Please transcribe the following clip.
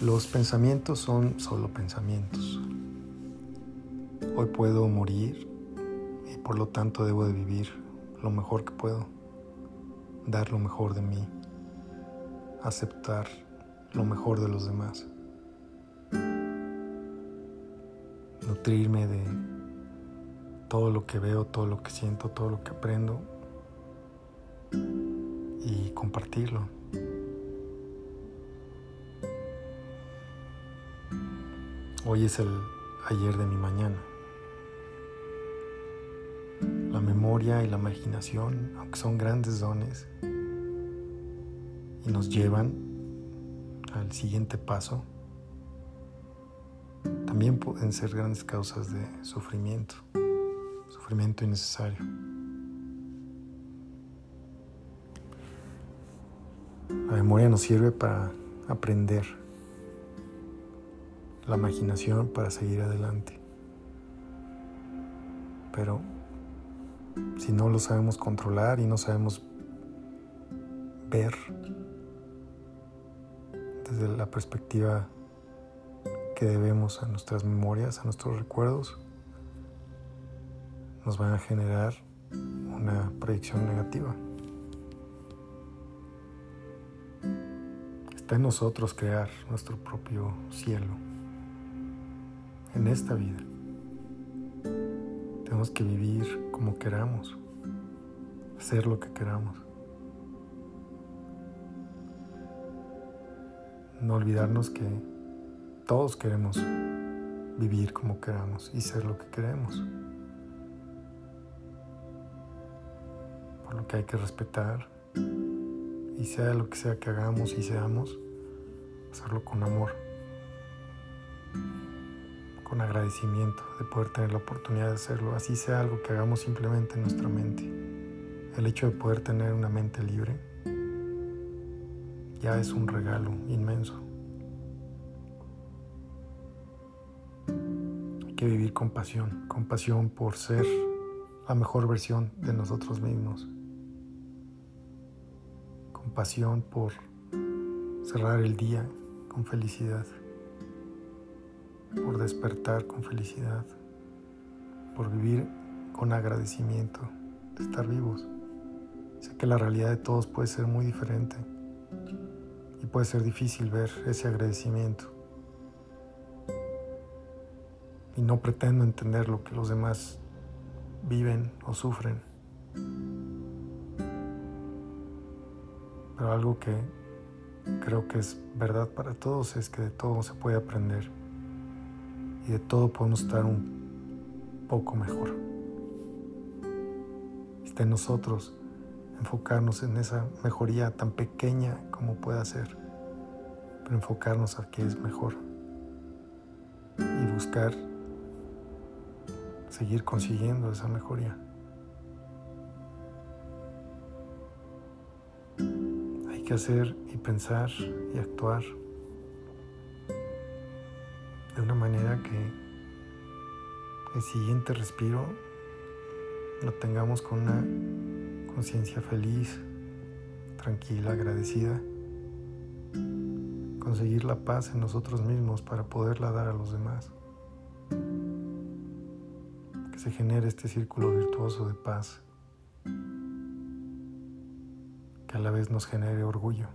Los pensamientos son solo pensamientos. Hoy puedo morir y por lo tanto debo de vivir lo mejor que puedo, dar lo mejor de mí, aceptar lo mejor de los demás, nutrirme de todo lo que veo, todo lo que siento, todo lo que aprendo y compartirlo. Hoy es el ayer de mi mañana. La memoria y la imaginación, aunque son grandes dones y nos llevan al siguiente paso, también pueden ser grandes causas de sufrimiento, sufrimiento innecesario. La memoria nos sirve para aprender, la imaginación para seguir adelante. Pero si no lo sabemos controlar y no sabemos ver desde la perspectiva que debemos a nuestras memorias, a nuestros recuerdos, nos van a generar una proyección negativa. Está en nosotros crear nuestro propio cielo en esta vida. Tenemos que vivir como queramos, hacer lo que queramos. No olvidarnos que todos queremos vivir como queramos y ser lo que queremos. Por lo que hay que respetar y sea lo que sea que hagamos y seamos, hacerlo con amor, con agradecimiento de poder tener la oportunidad de hacerlo, así sea algo que hagamos simplemente en nuestra mente. El hecho de poder tener una mente libre ya es un regalo inmenso. Hay que vivir con pasión, con pasión por ser la mejor versión de nosotros mismos pasión por cerrar el día con felicidad, por despertar con felicidad, por vivir con agradecimiento de estar vivos. Sé que la realidad de todos puede ser muy diferente y puede ser difícil ver ese agradecimiento. Y no pretendo entender lo que los demás viven o sufren. Pero algo que creo que es verdad para todos es que de todo se puede aprender y de todo podemos estar un poco mejor. Está en nosotros enfocarnos en esa mejoría tan pequeña como pueda ser, pero enfocarnos a que es mejor y buscar seguir consiguiendo esa mejoría. que hacer y pensar y actuar de una manera que el siguiente respiro lo tengamos con una conciencia feliz, tranquila, agradecida. Conseguir la paz en nosotros mismos para poderla dar a los demás. Que se genere este círculo virtuoso de paz que a la vez nos genere orgullo.